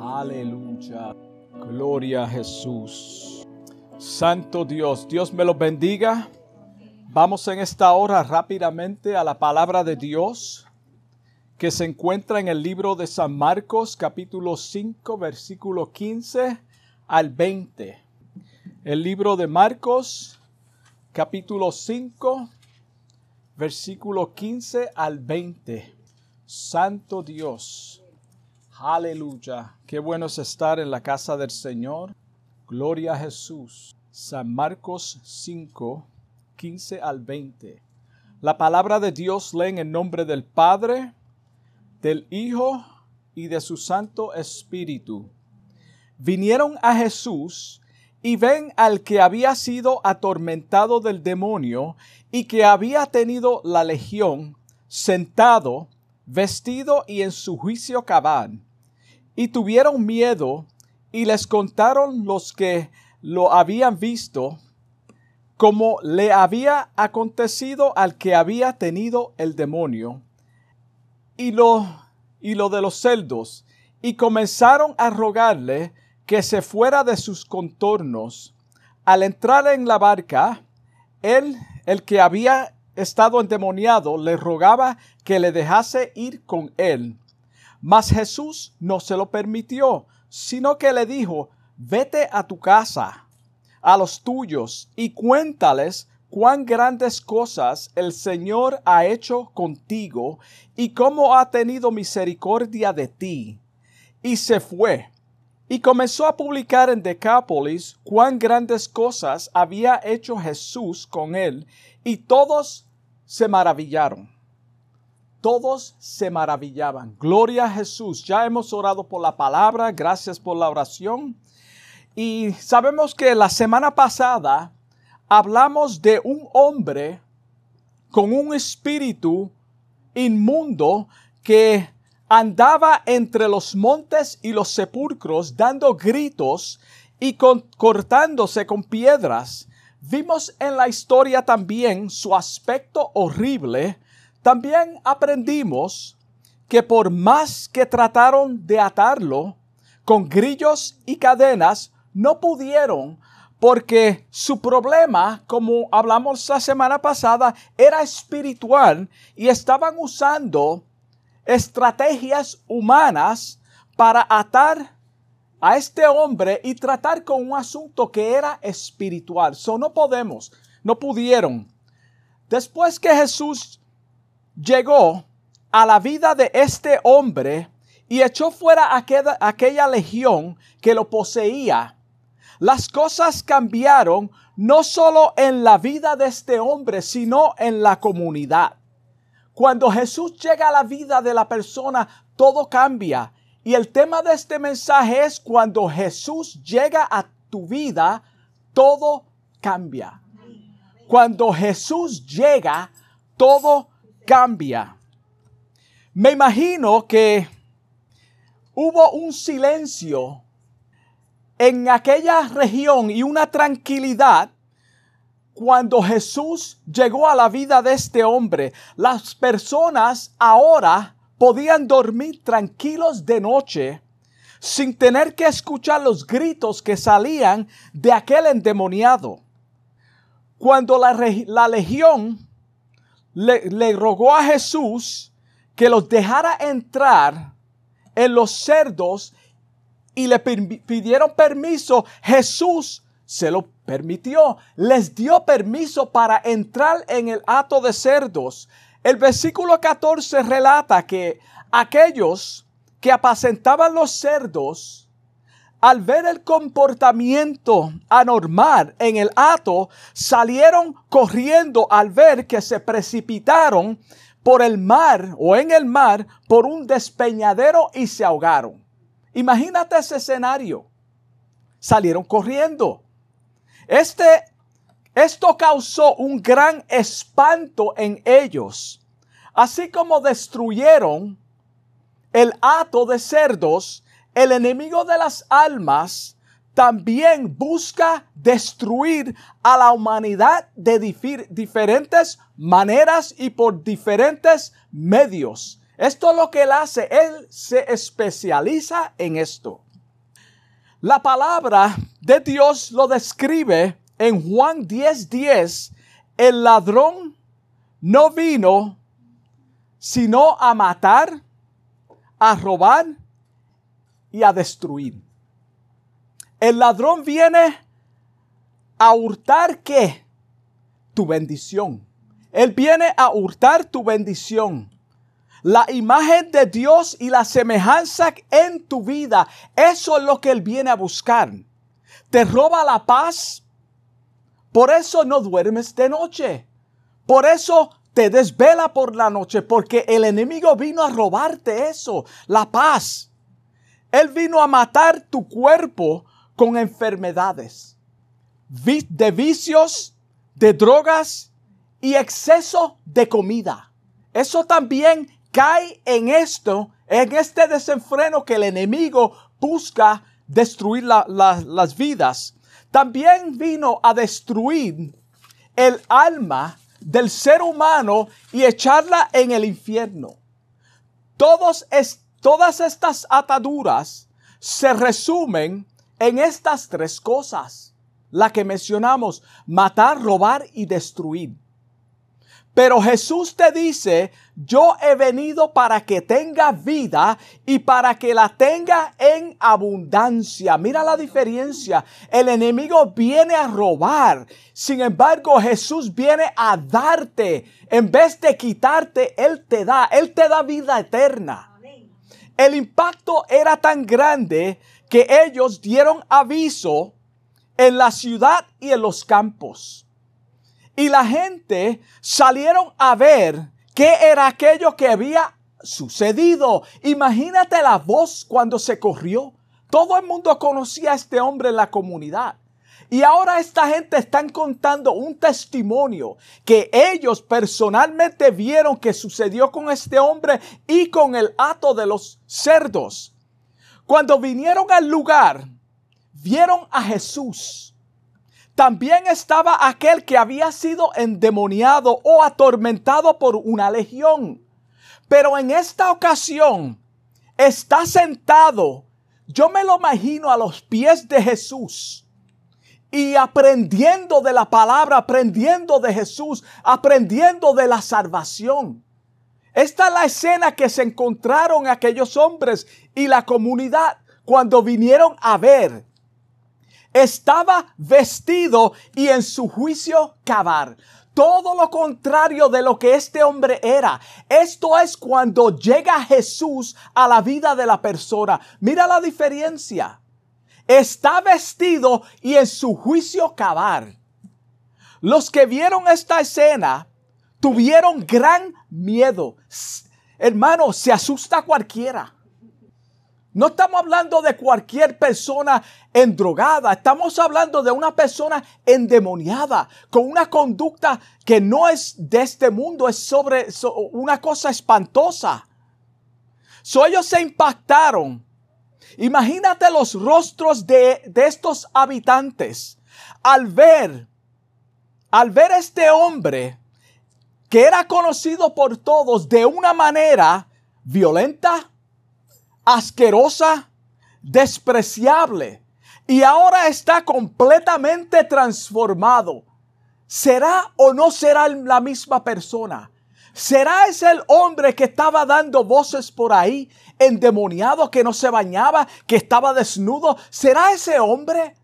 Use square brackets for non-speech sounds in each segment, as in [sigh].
Aleluya. Gloria a Jesús. Santo Dios, Dios me los bendiga. Vamos en esta hora rápidamente a la palabra de Dios que se encuentra en el libro de San Marcos capítulo 5 versículo 15 al 20. El libro de Marcos capítulo 5 versículo 15 al 20. Santo Dios. Aleluya. Qué bueno es estar en la casa del Señor. Gloria a Jesús. San Marcos 5, 15 al 20. La palabra de Dios leen en nombre del Padre, del Hijo y de su Santo Espíritu. Vinieron a Jesús y ven al que había sido atormentado del demonio y que había tenido la legión sentado, vestido y en su juicio cabal y tuvieron miedo y les contaron los que lo habían visto como le había acontecido al que había tenido el demonio y lo, y de los celdos y comenzaron a rogarle que se fuera de sus contornos. Al entrar en la barca, él, el que había estado endemoniado, le rogaba que le dejase ir con él. Mas Jesús no se lo permitió, sino que le dijo, vete a tu casa, a los tuyos, y cuéntales cuán grandes cosas el Señor ha hecho contigo y cómo ha tenido misericordia de ti. Y se fue y comenzó a publicar en Decápolis cuán grandes cosas había hecho Jesús con él, y todos se maravillaron todos se maravillaban. Gloria a Jesús. Ya hemos orado por la palabra. Gracias por la oración. Y sabemos que la semana pasada hablamos de un hombre con un espíritu inmundo que andaba entre los montes y los sepulcros dando gritos y cortándose con piedras. Vimos en la historia también su aspecto horrible, también aprendimos que por más que trataron de atarlo con grillos y cadenas, no pudieron porque su problema, como hablamos la semana pasada, era espiritual y estaban usando estrategias humanas para atar a este hombre y tratar con un asunto que era espiritual. So no podemos, no pudieron. Después que Jesús llegó a la vida de este hombre y echó fuera aquella, aquella legión que lo poseía, las cosas cambiaron no solo en la vida de este hombre, sino en la comunidad. Cuando Jesús llega a la vida de la persona, todo cambia. Y el tema de este mensaje es cuando Jesús llega a tu vida, todo cambia. Cuando Jesús llega, todo cambia. Me imagino que hubo un silencio en aquella región y una tranquilidad cuando Jesús llegó a la vida de este hombre. Las personas ahora podían dormir tranquilos de noche sin tener que escuchar los gritos que salían de aquel endemoniado. Cuando la, la legión le, rogó a Jesús que los dejara entrar en los cerdos y le pidieron permiso, Jesús se lo permitió, les dio permiso para entrar en el hato de cerdos. El versículo 14 relata que aquellos que apacentaban los cerdos al ver el comportamiento anormal en el hato, salieron corriendo al ver que se precipitaron por el mar o en el mar por un despeñadero y se ahogaron. Imagínate ese escenario. Salieron corriendo. Este, esto causó un gran espanto en ellos, así como destruyeron el hato de cerdos el enemigo de las almas también busca destruir a la humanidad de diferentes maneras y por diferentes medios. Esto es lo que él hace. Él se especializa en esto. La palabra de Dios lo describe en Juan 10:10. 10, el ladrón no vino sino a matar, a robar y a destruir. El ladrón viene a hurtar qué? Tu bendición. Él viene a hurtar tu bendición. La imagen de Dios y la semejanza en tu vida. Eso es lo que Él viene a buscar. Te roba la paz. Por eso no duermes de noche. Por eso te desvela por la noche. Porque el enemigo vino a robarte eso. La paz. Él vino a matar tu cuerpo con enfermedades. De vicios, de drogas y exceso de comida. Eso también cae en esto, en este desenfreno que el enemigo busca destruir las vidas. También vino a destruir el alma del ser humano y echarla en el infierno. Todos todas estas ataduras se resumen en estas tres cosas, la que mencionamos, matar, robar y destruir. Pero Jesús te dice, yo he venido para que tenga vida y para que la tenga en abundancia. Mira la diferencia. El enemigo viene a robar. Sin embargo, Jesús viene a darte. En vez de quitarte, Él te da. Él te da vida eterna. El impacto era tan grande que ellos dieron aviso en la ciudad y en los campos. Y la gente salieron a ver qué era aquello que había sucedido. Imagínate la voz cuando se corrió. Todo el mundo conocía a este hombre en la comunidad. Y ahora esta gente están contando un testimonio que ellos personalmente vieron que sucedió con este hombre y con el hato de los cerdos. Cuando vinieron al lugar, vieron a Jesús también estaba aquel que había sido endemoniado o atormentado por una legión. Pero en esta ocasión está sentado, yo me lo imagino a los pies de Jesús y aprendiendo de la palabra, aprendiendo de Jesús, aprendiendo de la salvación. Esta es la escena que se encontraron aquellos hombres y la comunidad cuando vinieron a ver estaba vestido y en su juicio cavar. Todo lo contrario de lo que este hombre era. Esto es cuando llega Jesús a la vida de la persona. Mira la diferencia. Está vestido y en su juicio cavar. Los que vieron esta escena tuvieron gran miedo. Hermano, se asusta cualquiera. No estamos hablando de cualquier persona endrogada, estamos hablando de una persona endemoniada, con una conducta que no es de este mundo, es sobre una cosa espantosa. So ellos se impactaron. Imagínate los rostros de, de estos habitantes al ver, al ver este hombre que era conocido por todos de una manera violenta, asquerosa, despreciable, y ahora está completamente transformado. ¿Será o no será la misma persona? ¿Será ese el hombre que estaba dando voces por ahí, endemoniado, que no se bañaba, que estaba desnudo? ¿Será ese hombre?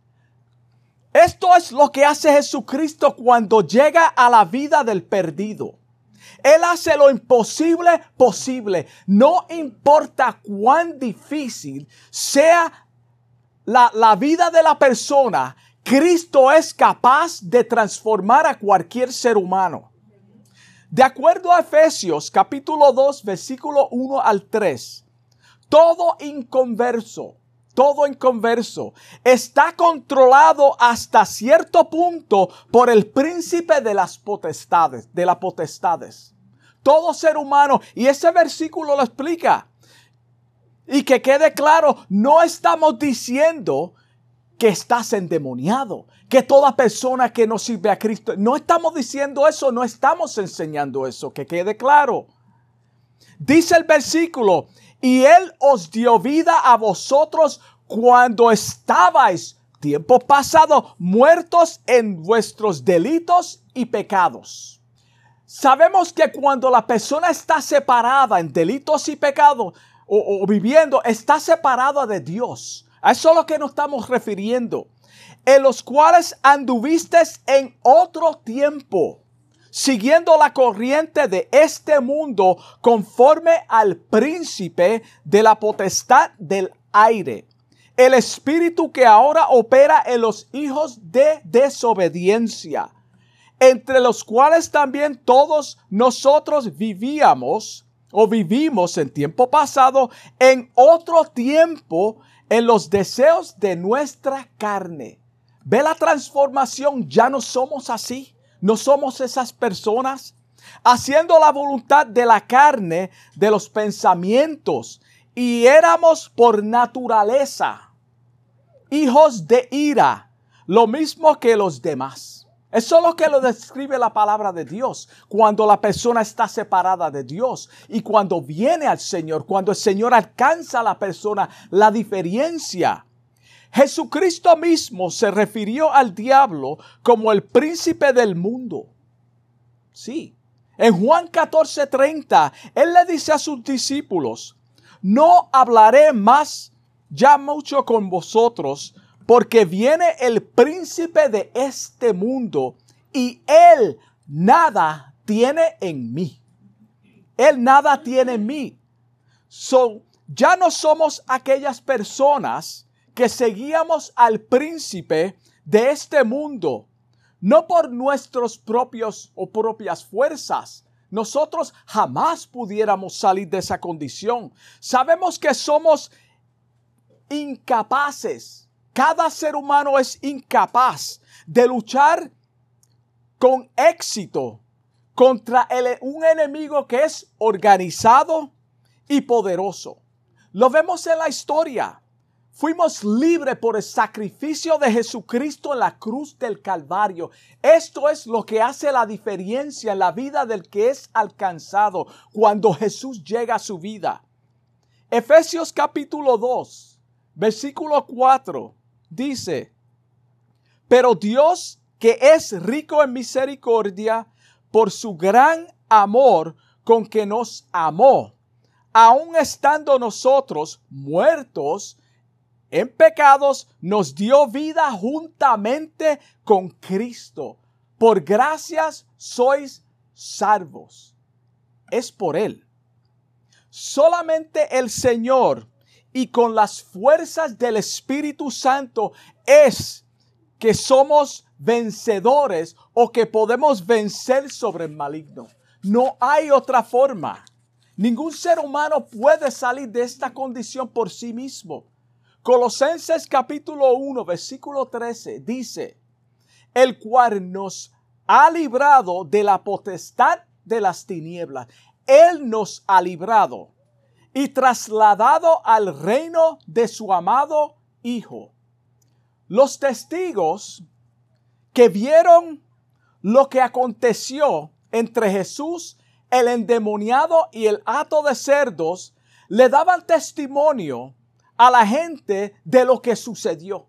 Esto es lo que hace Jesucristo cuando llega a la vida del perdido. Él hace lo imposible posible. No importa cuán difícil sea la, la, vida de la persona, Cristo es capaz de transformar a cualquier ser humano. De acuerdo a Efesios capítulo 2 versículo 1 al 3, todo inconverso, todo inconverso está controlado hasta cierto punto por el príncipe de las potestades, de las potestades todo ser humano. Y ese versículo lo explica. Y que quede claro, no estamos diciendo que estás endemoniado, que toda persona que no sirve a Cristo, no estamos diciendo eso, no estamos enseñando eso, que quede claro. Dice el versículo, y Él os dio vida a vosotros cuando estabais tiempo pasado muertos en vuestros delitos y pecados. Sabemos que cuando la persona está separada en delitos y pecados o, viviendo, está separada de Dios. A eso es lo que nos estamos refiriendo. En los cuales anduviste en otro tiempo, siguiendo la corriente de este mundo conforme al príncipe de la potestad del aire. El espíritu que ahora opera en los hijos de desobediencia, entre los cuales también todos nosotros vivíamos o vivimos en tiempo pasado en otro tiempo en los deseos de nuestra carne. Ve la transformación, ya no somos así, no somos esas personas, haciendo la voluntad de la carne, de los pensamientos, y éramos por naturaleza hijos de ira, lo mismo que los demás. Eso es lo que lo describe la palabra de Dios. Cuando la persona está separada de Dios y cuando viene al Señor, cuando el Señor alcanza a la persona, la diferencia. Jesucristo mismo se refirió al diablo como el príncipe del mundo. Sí. En Juan 14:30, Él le dice a sus discípulos, no hablaré más ya mucho con vosotros, porque viene el príncipe de este mundo y él nada tiene en mí. Él nada tiene en mí. So, ya no somos aquellas personas que seguíamos al príncipe de este mundo, no por nuestros propios o propias fuerzas. Nosotros jamás pudiéramos salir de esa condición. Sabemos que somos incapaces cada ser humano es incapaz de luchar con éxito contra un enemigo que es organizado y poderoso. Lo vemos en la historia. Fuimos libres por el sacrificio de Jesucristo en la cruz del Calvario. Esto es lo que hace la diferencia en la vida del que es alcanzado cuando Jesús llega a su vida. Efesios capítulo 2, versículo 4 dice, pero Dios que es rico en misericordia por su gran amor con que nos amó, aun estando nosotros muertos en pecados, nos dio vida juntamente con Cristo. Por gracias sois salvos. Es por Él. Solamente el Señor y con las fuerzas del Espíritu Santo es que somos vencedores o que podemos vencer sobre el maligno. No hay otra forma. Ningún ser humano puede salir de esta condición por sí mismo. Colosenses capítulo 1, versículo 13 dice, el cual nos ha librado de la potestad de las tinieblas. Él nos ha librado y trasladado al reino de su amado Hijo. Los testigos que vieron lo que aconteció entre Jesús, el endemoniado y el hato de cerdos, le daban testimonio a la gente de lo que sucedió.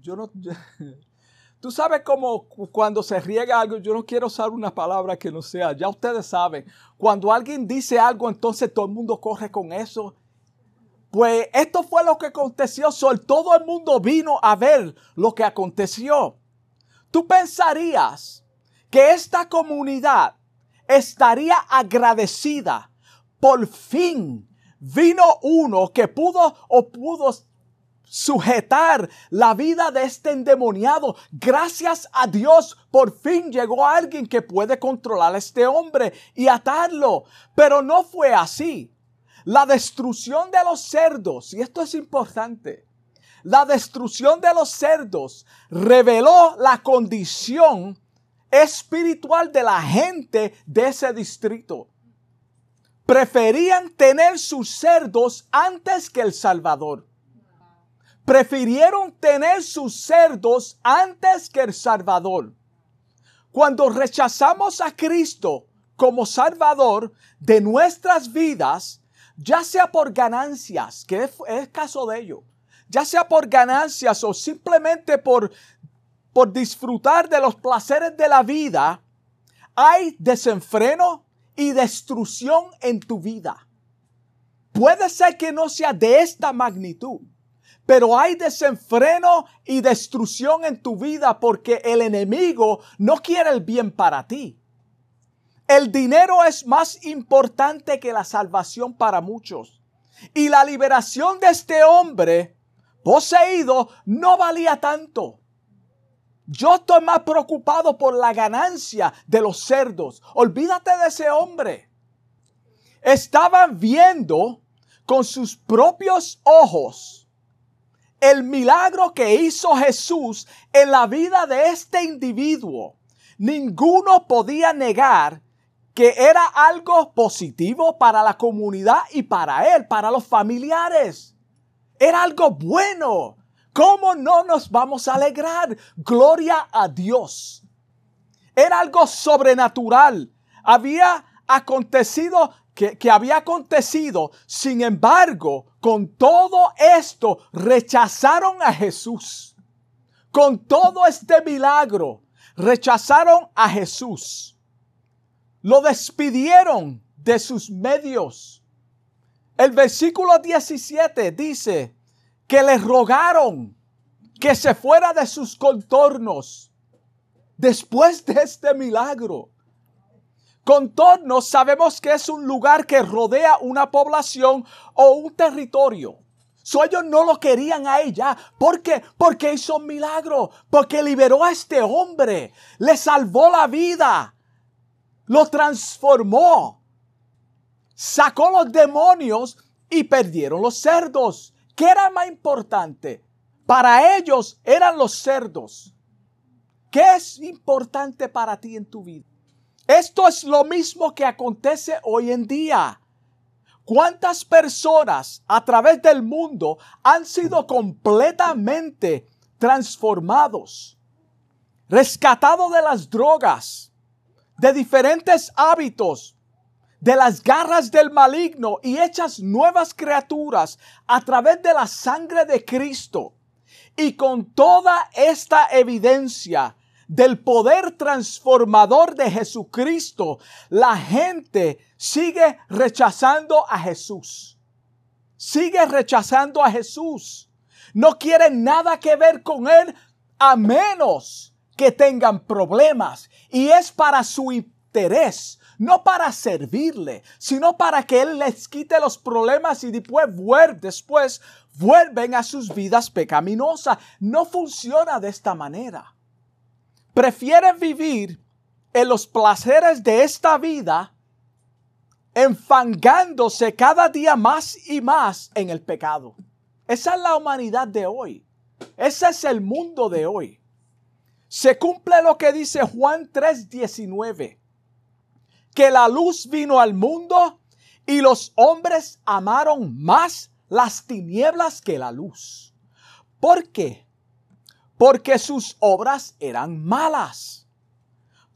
Yo no, [laughs] Tú sabes cómo cuando se riega algo, yo no quiero usar una palabra que no sea, ya ustedes saben, cuando alguien dice algo, entonces todo el mundo corre con eso. Pues esto fue lo que aconteció, todo el mundo vino a ver lo que aconteció. Tú pensarías que esta comunidad estaría agradecida. Por fin vino uno que pudo o pudo sujetar la vida de este endemoniado. Gracias a Dios, por fin llegó alguien que puede controlar a este hombre y atarlo. Pero no fue así. La destrucción de los cerdos, y esto es importante, la destrucción de los cerdos reveló la condición espiritual de la gente de ese distrito. Preferían tener sus cerdos antes que el Salvador prefirieron tener sus cerdos antes que el Salvador. Cuando rechazamos a Cristo como Salvador de nuestras vidas, ya sea por ganancias, que es, caso de ello, ya sea por ganancias o simplemente por, por disfrutar de los placeres de la vida, hay desenfreno y destrucción en tu vida. Puede ser que no sea de esta magnitud, pero hay desenfreno y destrucción en tu vida porque el enemigo no quiere el bien para ti. El dinero es más importante que la salvación para muchos. Y la liberación de este hombre poseído no valía tanto. Yo estoy más preocupado por la ganancia de los cerdos. Olvídate de ese hombre. Estaban viendo con sus propios ojos el milagro que hizo Jesús en la vida de este individuo. Ninguno podía negar que era algo positivo para la comunidad y para él, para los familiares. Era algo bueno. ¿Cómo no nos vamos a alegrar? Gloria a Dios. Era algo sobrenatural. Había acontecido que, que, había acontecido. Sin embargo, con todo esto rechazaron a Jesús. Con todo este milagro, rechazaron a Jesús. Lo despidieron de sus medios. El versículo 17 dice que le rogaron que se fuera de sus contornos después de este milagro. Contornos sabemos que es un lugar que rodea una población o un territorio. So ellos no lo querían a ella. ¿Por qué? Porque hizo un milagro. Porque liberó a este hombre. Le salvó la vida. Lo transformó. Sacó los demonios y perdieron los cerdos. ¿Qué era más importante? Para ellos eran los cerdos. ¿Qué es importante para ti en tu vida? Esto es lo mismo que acontece hoy en día. ¿Cuántas personas a través del mundo han sido completamente transformados, rescatados de las drogas, de diferentes hábitos, de las garras del maligno y hechas nuevas criaturas a través de la sangre de Cristo? Y con toda esta evidencia, del poder transformador de Jesucristo, la gente sigue rechazando a Jesús. Sigue rechazando a Jesús. No quieren nada que ver con Él a menos que tengan problemas. Y es para su interés, no para servirle, sino para que Él les quite los problemas y después, después vuelven a sus vidas pecaminosas. No funciona de esta manera prefieren vivir en los placeres de esta vida, enfangándose cada día más y más en el pecado. Esa es la humanidad de hoy. Ese es el mundo de hoy. Se cumple lo que dice Juan 3:19, que la luz vino al mundo y los hombres amaron más las tinieblas que la luz. ¿Por qué? porque sus obras eran malas.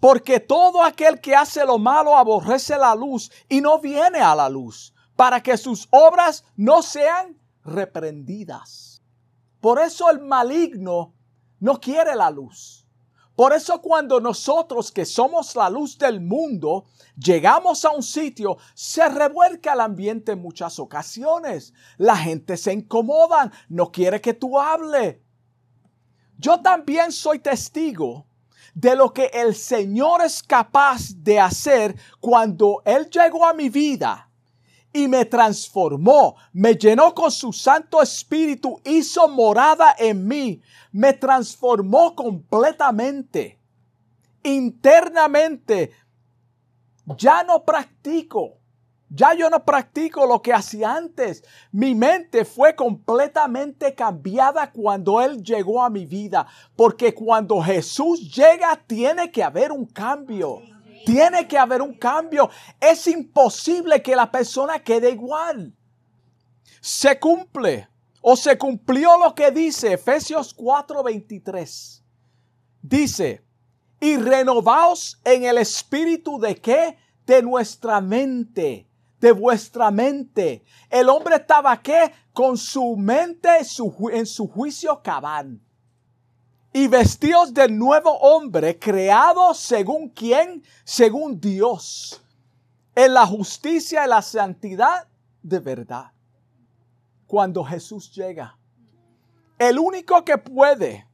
Porque todo aquel que hace lo malo aborrece la luz y no viene a la luz, para que sus obras no sean reprendidas. Por eso el maligno no quiere la luz. Por eso cuando nosotros que somos la luz del mundo llegamos a un sitio, se revuelca el ambiente en muchas ocasiones. La gente se incomoda, no quiere que tú hables. Yo también soy testigo de lo que el Señor es capaz de hacer cuando Él llegó a mi vida y me transformó, me llenó con su Santo Espíritu, hizo morada en mí, me transformó completamente, internamente. Ya no practico ya yo no practico lo que hacía antes. Mi mente fue completamente cambiada cuando Él llegó a mi vida. Porque cuando Jesús llega tiene que haber un cambio. Tiene que haber un cambio. Es imposible que la persona quede igual. Se cumple o se cumplió lo que dice Efesios 4:23. Dice, y renovaos en el espíritu de qué? De nuestra mente de vuestra mente. El hombre estaba qué? Con su mente en su juicio cabal. Y vestidos del nuevo hombre, creado según quién? Según Dios. En la justicia y la santidad de verdad. Cuando Jesús llega. El único que puede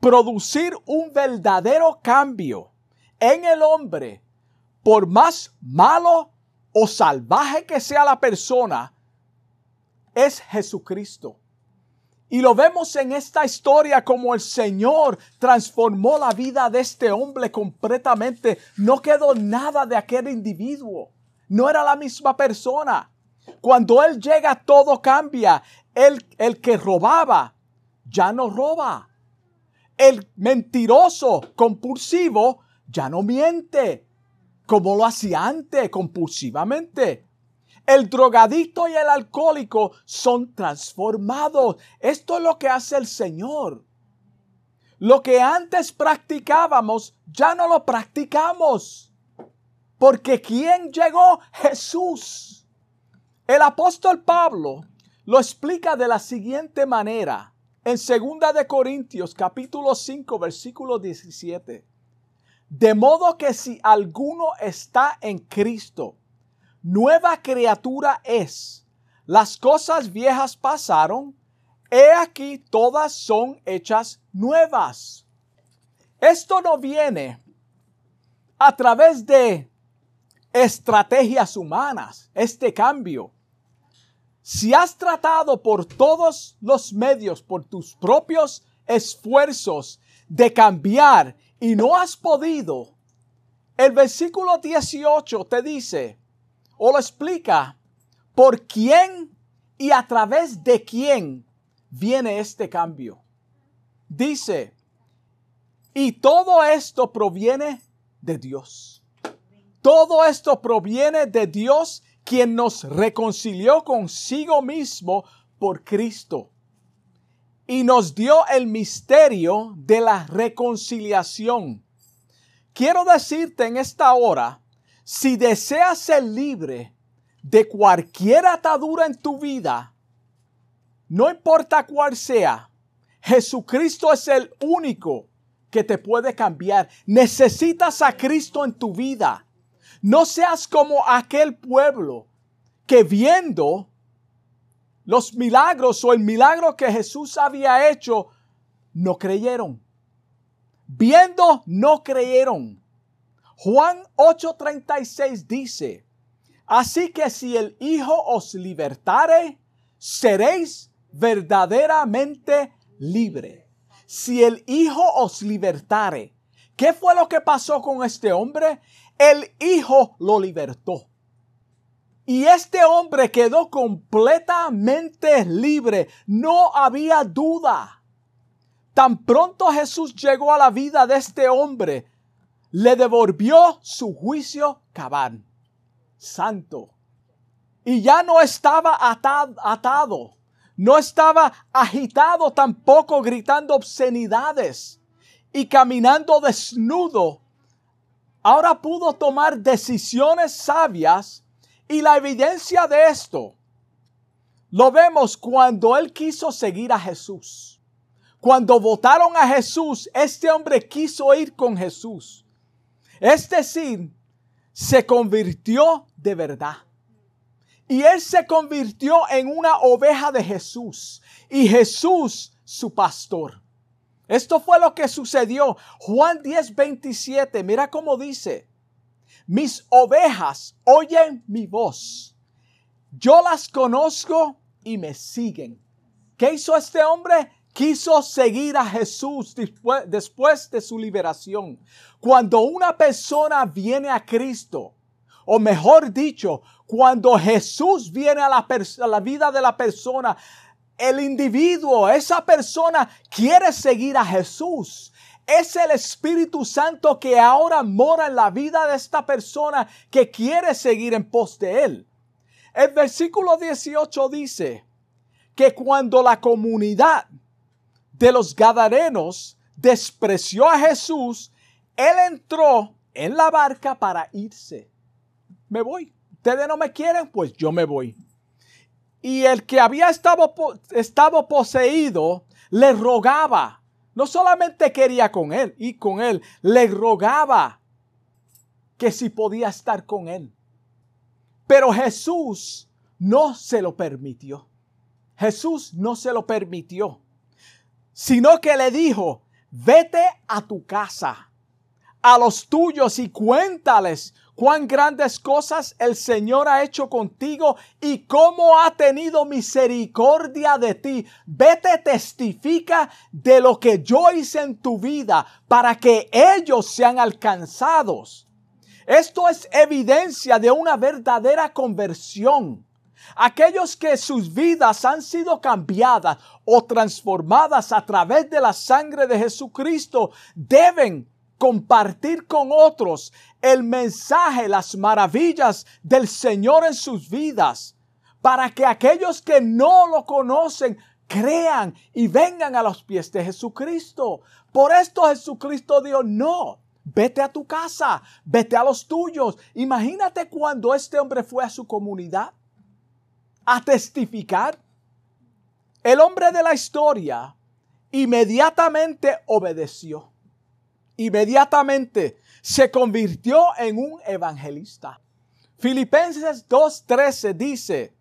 producir un verdadero cambio en el hombre, por más malo o salvaje que sea la persona, es Jesucristo. Y lo vemos en esta historia como el Señor transformó la vida de este hombre completamente. No quedó nada de aquel individuo. No era la misma persona. Cuando Él llega todo cambia. El, el que robaba ya no roba. El mentiroso compulsivo ya no miente como lo hacía antes, compulsivamente. El drogadicto y el alcohólico son transformados. Esto es lo que hace el Señor. Lo que antes practicábamos, ya no lo practicamos. Porque ¿quién llegó? Jesús. El apóstol Pablo lo explica de la siguiente manera en 2 de Corintios capítulo 5 versículo 17. De modo que si alguno está en Cristo, nueva criatura es. Las cosas viejas pasaron, he aquí todas son hechas nuevas. Esto no viene a través de estrategias humanas, este cambio. Si has tratado por todos los medios, por tus propios esfuerzos de cambiar y no has podido, el versículo 18 te dice o lo explica por quién y a través de quién viene este cambio. Dice, y todo esto proviene de Dios. Todo esto proviene de Dios quien nos reconcilió consigo mismo por Cristo y nos dio el misterio de la reconciliación. Quiero decirte en esta hora, si deseas ser libre de cualquier atadura en tu vida, no importa cuál sea, Jesucristo es el único que te puede cambiar. Necesitas a Cristo en tu vida. No seas como aquel pueblo que viendo los milagros o el milagro que Jesús había hecho, no creyeron. Viendo, no creyeron. Juan 8:36 dice, así que si el Hijo os libertare, seréis verdaderamente libre. Si el Hijo os libertare, ¿qué fue lo que pasó con este hombre? el Hijo lo libertó. Y este hombre quedó completamente libre. No había duda. Tan pronto Jesús llegó a la vida de este hombre, le devolvió su juicio cabal, santo. Y ya no estaba atado, atado, no estaba agitado tampoco gritando obscenidades y caminando desnudo ahora pudo tomar decisiones sabias y la evidencia de esto lo vemos cuando él quiso seguir a Jesús. Cuando votaron a Jesús, este hombre quiso ir con Jesús. Es decir, se convirtió de verdad. Y él se convirtió en una oveja de Jesús y Jesús su pastor. Esto fue lo que sucedió. Juan 10, 27, mira cómo dice, mis ovejas oyen mi voz. Yo las conozco y me siguen. ¿Qué hizo este hombre? Quiso seguir a Jesús después, de su liberación. Cuando una persona viene a Cristo, o mejor dicho, cuando Jesús viene a la, a la vida de la persona, el individuo, esa persona quiere seguir a Jesús. Es el Espíritu Santo que ahora mora en la vida de esta persona que quiere seguir en pos de él. El versículo 18 dice que cuando la comunidad de los Gadarenos despreció a Jesús, él entró en la barca para irse. Me voy, ustedes no me quieren, pues yo me voy. Y el que había estado, poseído le rogaba, no solamente quería con él, y con él, le rogaba que si podía estar con él. Pero Jesús no se lo permitió. Jesús no se lo permitió, sino que le dijo, vete a tu casa, a los tuyos y cuéntales cuán grandes cosas el Señor ha hecho contigo y cómo ha tenido misericordia de ti. Vete, testifica de lo que yo hice en tu vida para que ellos sean alcanzados. Esto es evidencia de una verdadera conversión. Aquellos que sus vidas han sido cambiadas o transformadas a través de la sangre de Jesucristo deben compartir con otros el mensaje, las maravillas del Señor en sus vidas, para que aquellos que no lo conocen crean y vengan a los pies de Jesucristo. Por esto Jesucristo dijo, no, vete a tu casa, vete a los tuyos. Imagínate cuando este hombre fue a su comunidad a testificar. El hombre de la historia inmediatamente obedeció inmediatamente se convirtió en un evangelista. Filipenses 2.13 dice,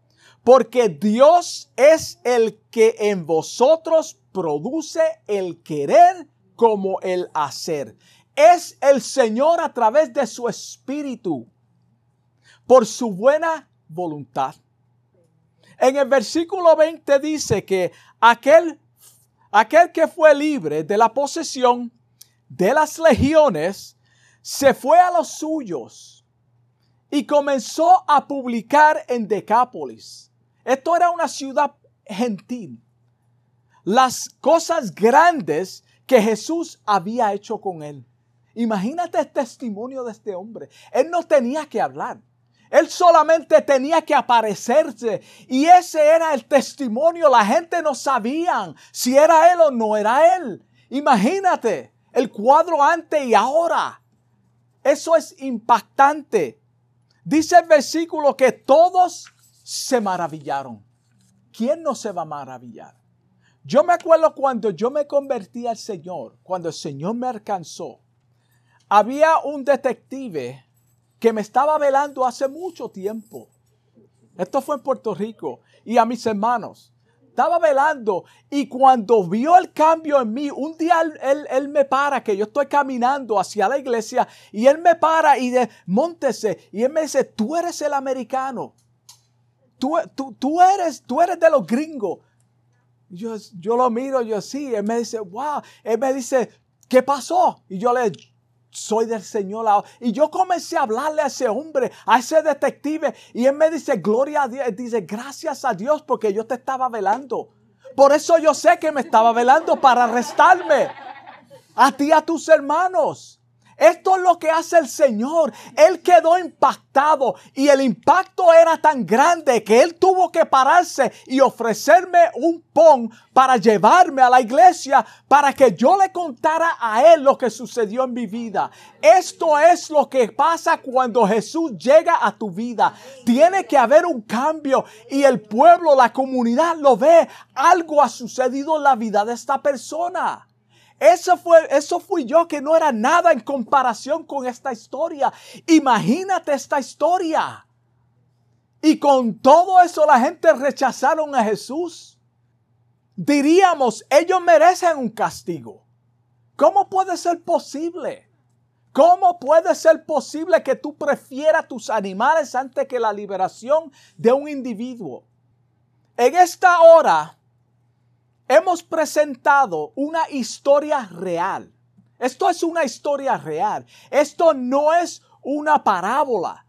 porque Dios es el que en vosotros produce el querer como el hacer. Es el Señor a través de su espíritu, por su buena voluntad. En el versículo 20 dice que aquel, aquel que fue libre de la posesión de las legiones, se fue a los suyos y comenzó a publicar en Decápolis. Esto era una ciudad gentil. Las cosas grandes que Jesús había hecho con él. Imagínate el testimonio de este hombre. Él no tenía que hablar. Él solamente tenía que aparecerse y ese era el testimonio. La gente no sabía si era él o no era él. Imagínate el cuadro antes y ahora. Eso es impactante. Dice el versículo que todos se maravillaron. ¿Quién no se va a maravillar? Yo me acuerdo cuando yo me convertí al Señor, cuando el Señor me alcanzó. Había un detective que me estaba velando hace mucho tiempo. Esto fue en Puerto Rico. Y a mis hermanos estaba velando y cuando vio el cambio en mí, un día él, me para, que yo estoy caminando hacia la iglesia y él me para y de, montese y él me dice, tú eres el americano, tú, tú, eres, tú eres de los gringos. Yo, yo lo miro, yo sí, él me dice, wow, él me dice, ¿qué pasó? Y yo le soy del Señor. Y yo comencé a hablarle a ese hombre, a ese detective, y él me dice, gloria a Dios, dice, gracias a Dios porque yo te estaba velando. Por eso yo sé que me estaba velando para arrestarme. A ti, a tus hermanos. Esto es lo que hace el Señor. Él quedó impactado y el impacto era tan grande que él tuvo que pararse y ofrecerme un pon para llevarme a la iglesia para que yo le contara a él lo que sucedió en mi vida. Esto es lo que pasa cuando Jesús llega a tu vida. Tiene que haber un cambio y el pueblo, la comunidad lo ve. Algo ha sucedido en la vida de esta persona. Eso fue, eso fui yo que no era nada en comparación con esta historia. Imagínate esta historia. Y con todo eso la gente rechazaron a Jesús. Diríamos, ellos merecen un castigo. ¿Cómo puede ser posible? ¿Cómo puede ser posible que tú prefieras tus animales antes que la liberación de un individuo? En esta hora, hemos presentado una historia real. Esto es una historia real. Esto no es una parábola.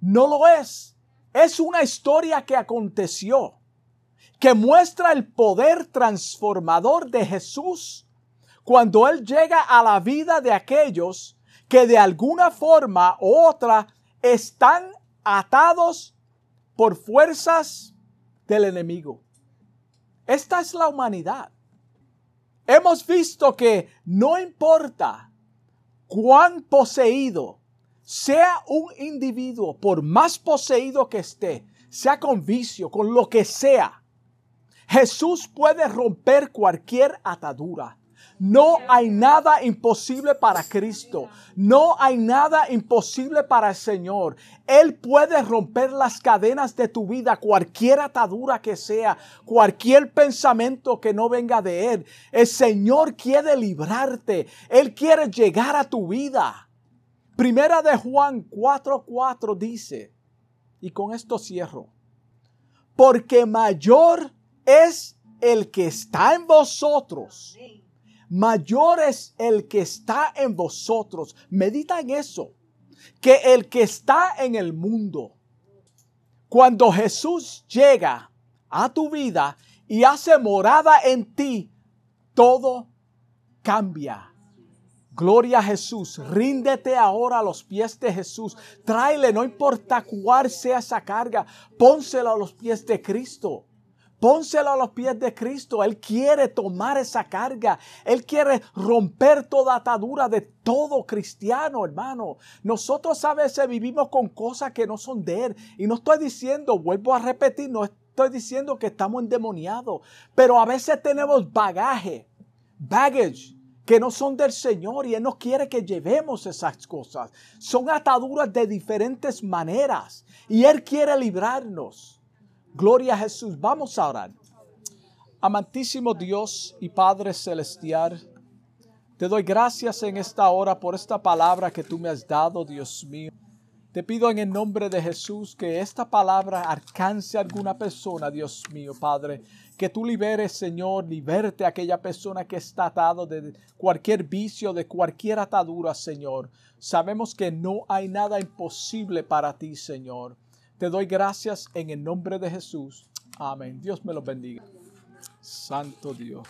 No lo es. Es una historia que aconteció, que muestra el poder transformador de Jesús cuando Él llega a la vida de aquellos que de alguna forma u otra están atados por fuerzas del enemigo. Esta es la humanidad. Hemos visto que no importa cuán poseído, sea un individuo, por más poseído que esté, sea con vicio, con lo que sea, Jesús puede romper cualquier atadura. No hay nada imposible para Cristo. No hay nada imposible para el Señor. Él puede romper las cadenas de tu vida, cualquier atadura que sea, cualquier pensamiento que no venga de Él. El Señor quiere librarte. Él quiere llegar a tu vida. Primera de Juan 4:4 dice, y con esto cierro, porque mayor es el que está en vosotros mayor es el que está en vosotros. Medita en eso, que el que está en el mundo. Cuando Jesús llega a tu vida y hace morada en ti, todo cambia. Gloria a Jesús. Ríndete ahora a los pies de Jesús. Tráele, no importa cuál sea esa carga, pónsela a los pies de Cristo. Pónselo a los pies de Cristo. Él quiere tomar esa carga. Él quiere romper toda atadura de todo cristiano, hermano. Nosotros a veces vivimos con cosas que no son de Él. Y no estoy diciendo, vuelvo a repetir, no estoy diciendo que estamos endemoniados. Pero a veces tenemos bagaje, baggage que no son del Señor y Él no quiere que llevemos esas cosas. Son ataduras de diferentes maneras y Él quiere librarnos. Gloria a Jesús. Vamos a orar. Amantísimo Dios y Padre Celestial, te doy gracias en esta hora por esta palabra que tú me has dado, Dios mío. Te pido en el nombre de Jesús que esta palabra alcance a alguna persona, Dios mío, Padre. Que tú liberes, Señor, liberte a aquella persona que está atado de cualquier vicio, de cualquier atadura, Señor. Sabemos que no hay nada imposible para ti, Señor. Te doy gracias en el nombre de Jesús. Amén. Dios me los bendiga. Santo Dios.